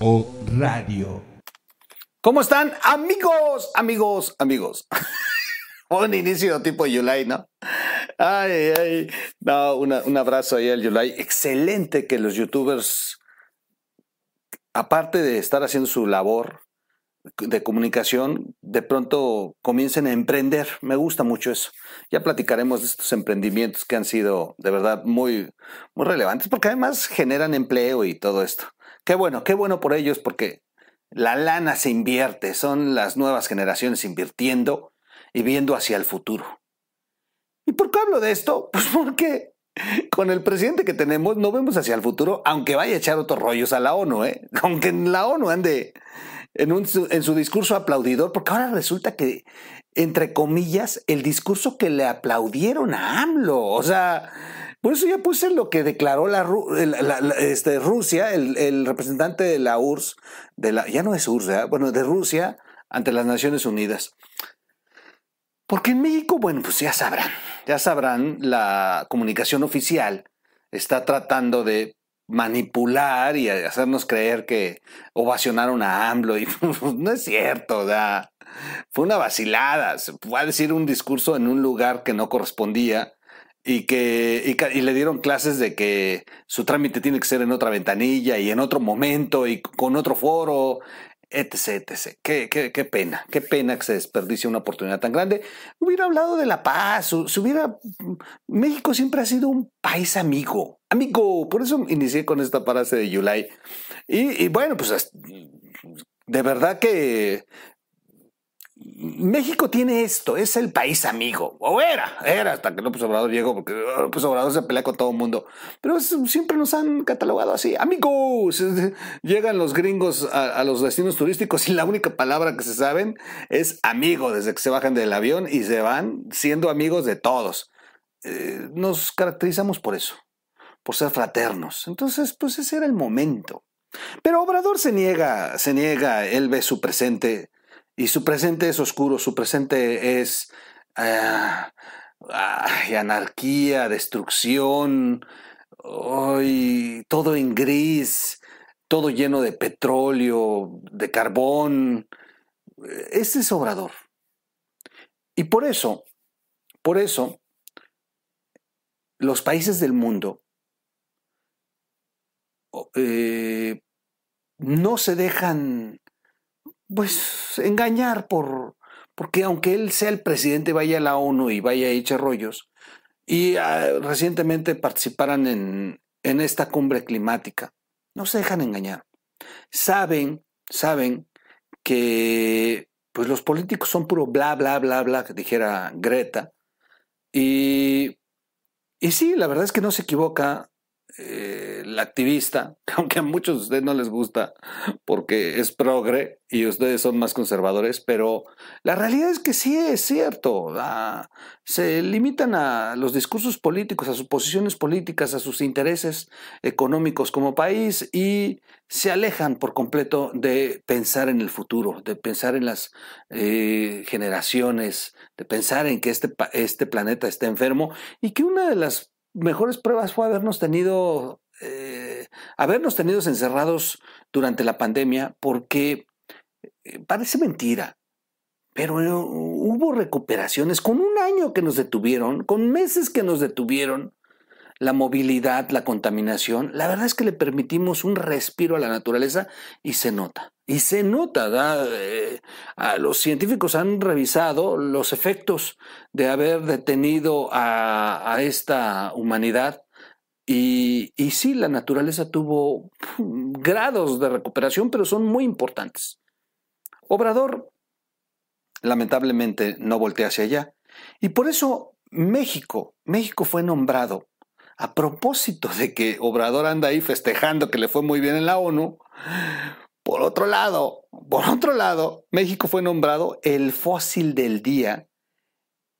O radio. ¿Cómo están, amigos, amigos, amigos? un inicio tipo Yulai, ¿no? Ay, ay. No, una, un abrazo ahí al Yulai. Excelente que los youtubers, aparte de estar haciendo su labor de comunicación, de pronto comiencen a emprender. Me gusta mucho eso. Ya platicaremos de estos emprendimientos que han sido de verdad muy, muy relevantes, porque además generan empleo y todo esto. Qué bueno, qué bueno por ellos, porque la lana se invierte, son las nuevas generaciones invirtiendo y viendo hacia el futuro. ¿Y por qué hablo de esto? Pues porque con el presidente que tenemos no vemos hacia el futuro, aunque vaya a echar otros rollos a la ONU, ¿eh? Aunque en la ONU ande en, un, en su discurso aplaudidor, porque ahora resulta que, entre comillas, el discurso que le aplaudieron a AMLO, o sea, por eso ya puse lo que declaró la, este, Rusia, el, representante de la URSS, de la, ya no es URSS, bueno, de Rusia ante las Naciones Unidas. Porque en México, bueno, pues ya sabrán, ya sabrán, la comunicación oficial está tratando de manipular y hacernos creer que ovacionaron a AMLO y no es cierto, o sea, fue una vacilada, se fue a decir un discurso en un lugar que no correspondía y que y, le dieron clases de que su trámite tiene que ser en otra ventanilla y en otro momento y con otro foro etc, etc. Qué, qué, qué, pena, qué pena que se desperdicie una oportunidad tan grande. Hubiera hablado de la paz, si hubiera... México siempre ha sido un país amigo, amigo, por eso inicié con esta frase de Yulai. Y, bueno, pues de verdad que México tiene esto, es el país amigo, o era, era hasta que López Obrador llegó, porque López Obrador se pelea con todo el mundo, pero siempre nos han catalogado así, amigos, llegan los gringos a, los destinos turísticos y la única palabra que se saben es amigo desde que se bajan del avión y se van siendo amigos de todos. Eh, nos caracterizamos por eso, por ser fraternos, entonces pues ese era el momento. Pero Obrador se niega, se niega, él ve su presente y su presente es oscuro, su presente es ah, anarquía, destrucción, todo en gris, todo lleno de petróleo, de carbón. Ese es Obrador. Y por eso, por eso, los países del mundo eh, no se dejan pues engañar por, porque aunque él sea el presidente, vaya a la ONU y vaya a echar rollos, y ah, recientemente participaran en, en esta cumbre climática, no se dejan engañar. Saben, saben que pues los políticos son puro bla, bla, bla, bla, que dijera Greta. Y, y sí, la verdad es que no se equivoca. Eh, activista, aunque a muchos de ustedes no les gusta porque es progre y ustedes son más conservadores, pero la realidad es que sí es cierto. Se limitan a los discursos políticos, a sus posiciones políticas, a sus intereses económicos como país y se alejan por completo de pensar en el futuro, de pensar en las eh, generaciones, de pensar en que este, este planeta está enfermo y que una de las mejores pruebas fue habernos tenido, eh, habernos tenido encerrados durante la pandemia, porque eh, parece mentira, pero hubo recuperaciones con un año que nos detuvieron, con meses que nos detuvieron, la movilidad, la contaminación, la verdad es que le permitimos un respiro a la naturaleza y se nota. Y se nota, eh, los científicos han revisado los efectos de haber detenido a, esta humanidad y, sí, la naturaleza tuvo grados de recuperación, pero son muy importantes. Obrador, lamentablemente, no voltea hacia allá. Y por eso México, México fue nombrado a propósito de que Obrador anda ahí festejando que le fue muy bien en la ONU, por otro lado, por otro lado, México fue nombrado el fósil del día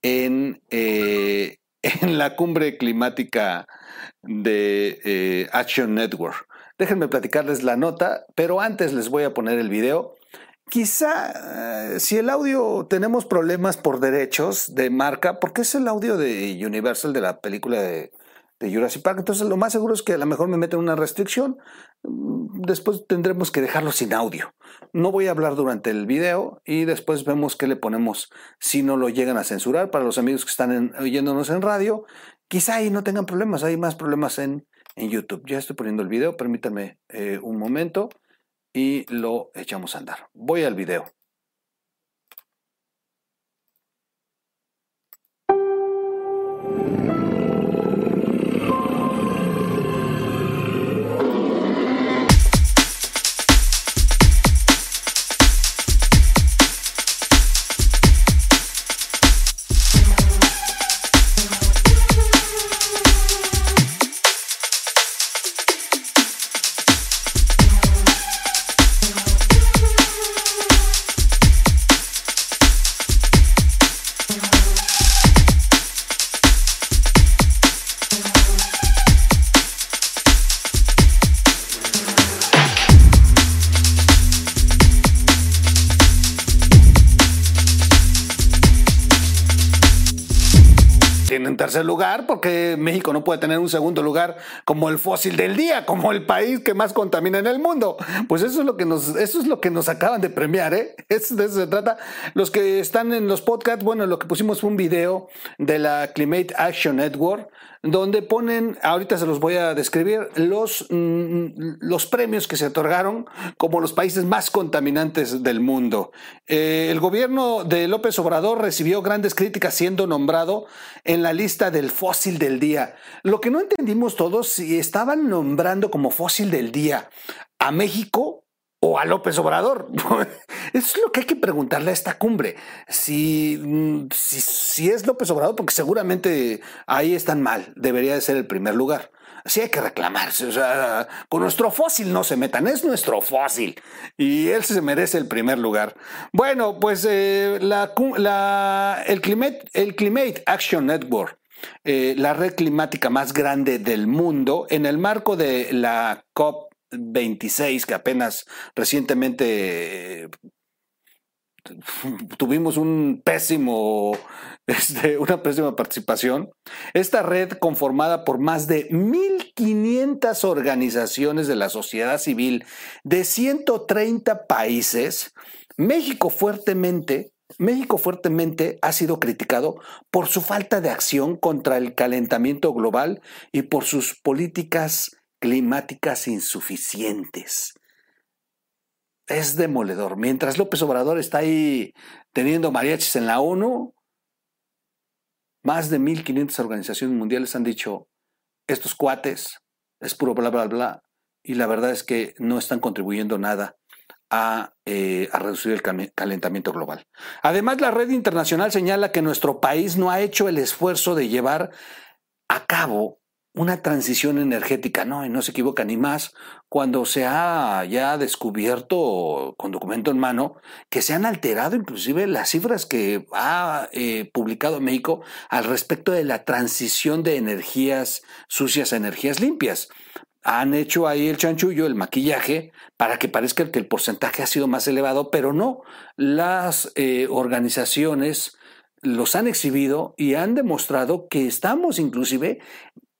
en, eh, en la cumbre climática de eh, Action Network. Déjenme platicarles la nota, pero antes les voy a poner el video. Quizá eh, si el audio tenemos problemas por derechos de marca, porque es el audio de Universal de la película de de Jurassic Park. Entonces lo más seguro es que a lo mejor me meten una restricción. Después tendremos que dejarlo sin audio. No voy a hablar durante el video y después vemos qué le ponemos si no lo llegan a censurar. Para los amigos que están oyéndonos en radio, quizá ahí no tengan problemas. Hay más problemas en, en YouTube. Ya estoy poniendo el video. Permítanme eh, un momento y lo echamos a andar. Voy al video. Tercer lugar porque México no puede tener un segundo lugar como el fósil del día, como el país que más contamina en el mundo. Pues eso es lo que nos, eso es lo que nos acaban de premiar, ¿eh? de eso se trata. Los que están en los podcasts, bueno, lo que pusimos fue un video de la Climate Action Network donde ponen, ahorita se los voy a describir, los, mm, los premios que se otorgaron como los países más contaminantes del mundo. Eh, el gobierno de López Obrador recibió grandes críticas siendo nombrado en la lista del fósil del día. Lo que no entendimos todos, si estaban nombrando como fósil del día a México o a López Obrador. Es lo que hay que preguntarle a esta cumbre. Si, mm, si, si, es López Obrador, porque seguramente ahí están mal, debería de ser el primer lugar. Así hay que reclamarse. Con nuestro fósil no se metan, es nuestro fósil. Y él se merece el primer lugar. Bueno, pues eh, la, el, Climate, el Climate Action Network. Eh, la red climática más grande del mundo, en el marco de la COP 26 que apenas recientemente tuvimos un pésimo, este, una pésima participación. Esta red conformada por más de 1.500 organizaciones de la sociedad civil de 130 países, México fuertemente México fuertemente ha sido criticado por su falta de acción contra el calentamiento global y por sus políticas climáticas insuficientes. Es demoledor. Mientras López Obrador está ahí teniendo mariachis en la ONU, más de 1.500 organizaciones mundiales han dicho, estos cuates es puro bla, bla, bla, y la verdad es que no están contribuyendo nada a, eh, a, reducir el calentamiento global. Además, la red internacional señala que nuestro país no ha hecho el esfuerzo de llevar a cabo una transición energética, no, y no se equivoca ni más, cuando se ha ya descubierto con documento en mano que se han alterado inclusive las cifras que ha eh, publicado México al respecto de la transición de energías sucias a energías limpias. Han hecho ahí el chanchullo, el maquillaje, para que parezca que el porcentaje ha sido más elevado, pero no, las eh, organizaciones los han exhibido y han demostrado que estamos inclusive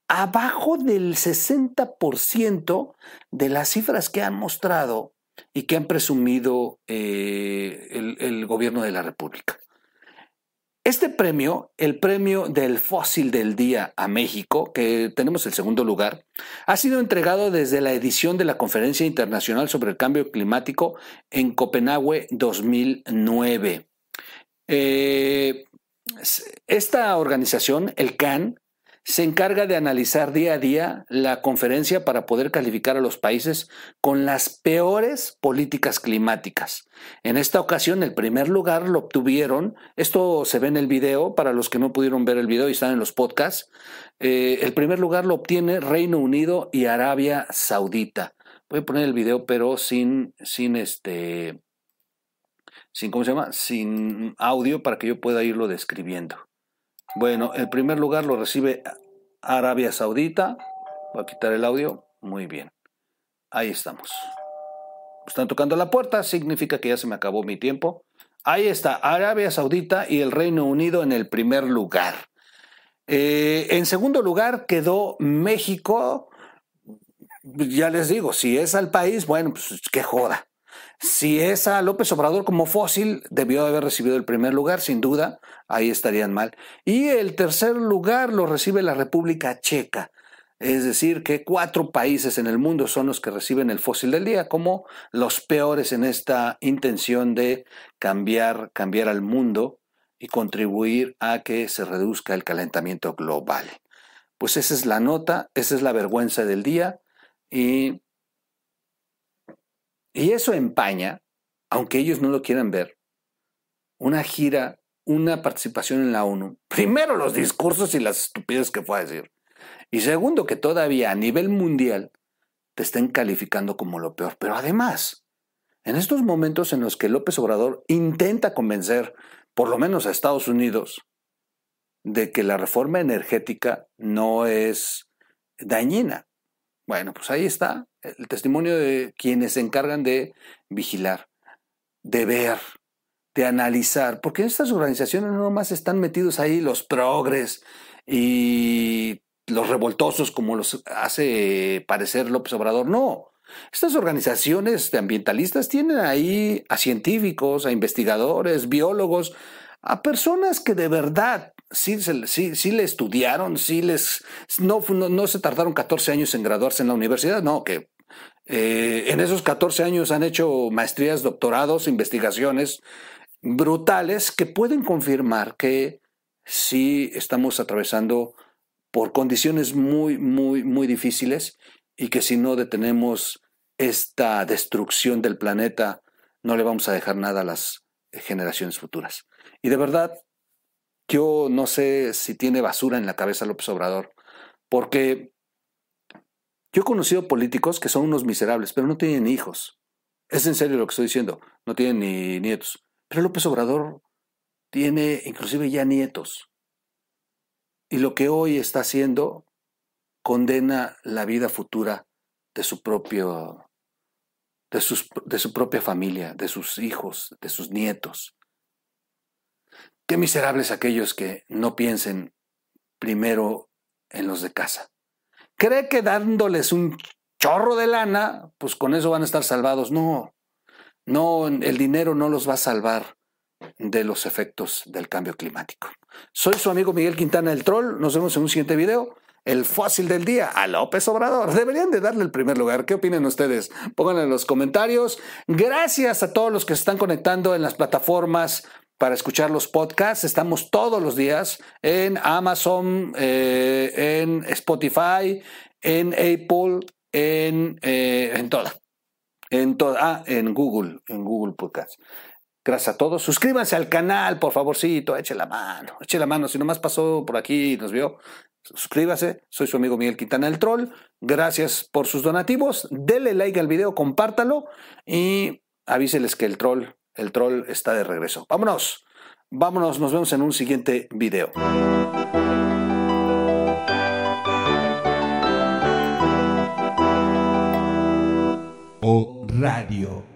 abajo del 60% de las cifras que han mostrado y que han presumido eh, el, gobierno de la República. Este premio, el premio del fósil del día a México, que tenemos el segundo lugar, ha sido entregado desde la edición de la Conferencia Internacional sobre el Cambio Climático en Copenhague 2009. Eh, esta organización, el CAN, se encarga de analizar día a día la conferencia para poder calificar a los países con las peores políticas climáticas. En esta ocasión, el primer lugar lo obtuvieron, esto se ve en el video, para los que no pudieron ver el video y están en los podcasts, eh, el primer lugar lo obtiene Reino Unido y Arabia Saudita. Voy a poner el video, pero sin, sin este, sin, ¿cómo se llama? Sin audio para que yo pueda irlo describiendo. Bueno, el primer lugar lo recibe Arabia Saudita. Voy a quitar el audio. Muy bien. Ahí estamos. Están tocando la puerta, significa que ya se me acabó mi tiempo. Ahí está, Arabia Saudita y el Reino Unido en el primer lugar. Eh, en segundo lugar quedó México. Ya les digo, si es al país, bueno, pues qué joda. Si es a López Obrador como fósil, debió haber recibido el primer lugar, sin duda, ahí estarían mal. Y el tercer lugar lo recibe la República Checa. Es decir, que cuatro países en el mundo son los que reciben el fósil del día como los peores en esta intención de cambiar, cambiar al mundo y contribuir a que se reduzca el calentamiento global. Pues esa es la nota, esa es la vergüenza del día y, y eso empaña, aunque ellos no lo quieran ver, una gira, una participación en la ONU. Primero los discursos y las estupideces que fue a decir. Y segundo, que todavía a nivel mundial te estén calificando como lo peor. Pero además, en estos momentos en los que López Obrador intenta convencer, por lo menos a Estados Unidos, de que la reforma energética no es dañina. Bueno, pues ahí está el testimonio de quienes se encargan de vigilar, de ver, de analizar, porque estas organizaciones no más están metidos ahí los progres y los revoltosos como los hace parecer López Obrador, no. Estas organizaciones de ambientalistas tienen ahí a científicos, a investigadores, biólogos, a personas que de verdad sí, sí, sí le estudiaron, sí les, no, no, se tardaron 14 años en graduarse en la universidad, no, que eh, en esos 14 años han hecho maestrías, doctorados, investigaciones brutales que pueden confirmar que sí estamos atravesando por condiciones muy, muy, muy difíciles y que si no detenemos esta destrucción del planeta, no le vamos a dejar nada a las generaciones futuras. Y de verdad, yo no sé si tiene basura en la cabeza López Obrador, porque yo he conocido políticos que son unos miserables, pero no tienen hijos. Es en serio lo que estoy diciendo, no tienen ni nietos. Pero López Obrador tiene inclusive ya nietos. Y lo que hoy está haciendo condena la vida futura de su propio, de, de su propia familia, de sus hijos, de sus nietos. Qué miserables aquellos que no piensen primero en los de casa. Cree que dándoles un chorro de lana, pues con eso van a estar salvados. No, no, el dinero no los va a salvar de los efectos del cambio climático. Soy su amigo Miguel Quintana el Troll. Nos vemos en un siguiente video. El fósil del día a López Obrador. Deberían de darle el primer lugar. ¿Qué opinan ustedes? Pónganlo en los comentarios. Gracias a todos los que se están conectando en las plataformas para escuchar los podcasts. Estamos todos los días en Amazon, eh, en Spotify, en Apple, en, eh, en toda. En toda, ah, en Google, en Google Podcast. Gracias a todos. Suscríbanse al canal, por favorcito, eche la mano, eche la mano. Si nomás pasó por aquí y nos vio, suscríbase. Soy su amigo Miguel Quintana el Troll. Gracias por sus donativos. Dele like al video, compártalo y avíseles que el troll, el troll está de regreso. Vámonos. Vámonos, nos vemos en un siguiente video. O Radio.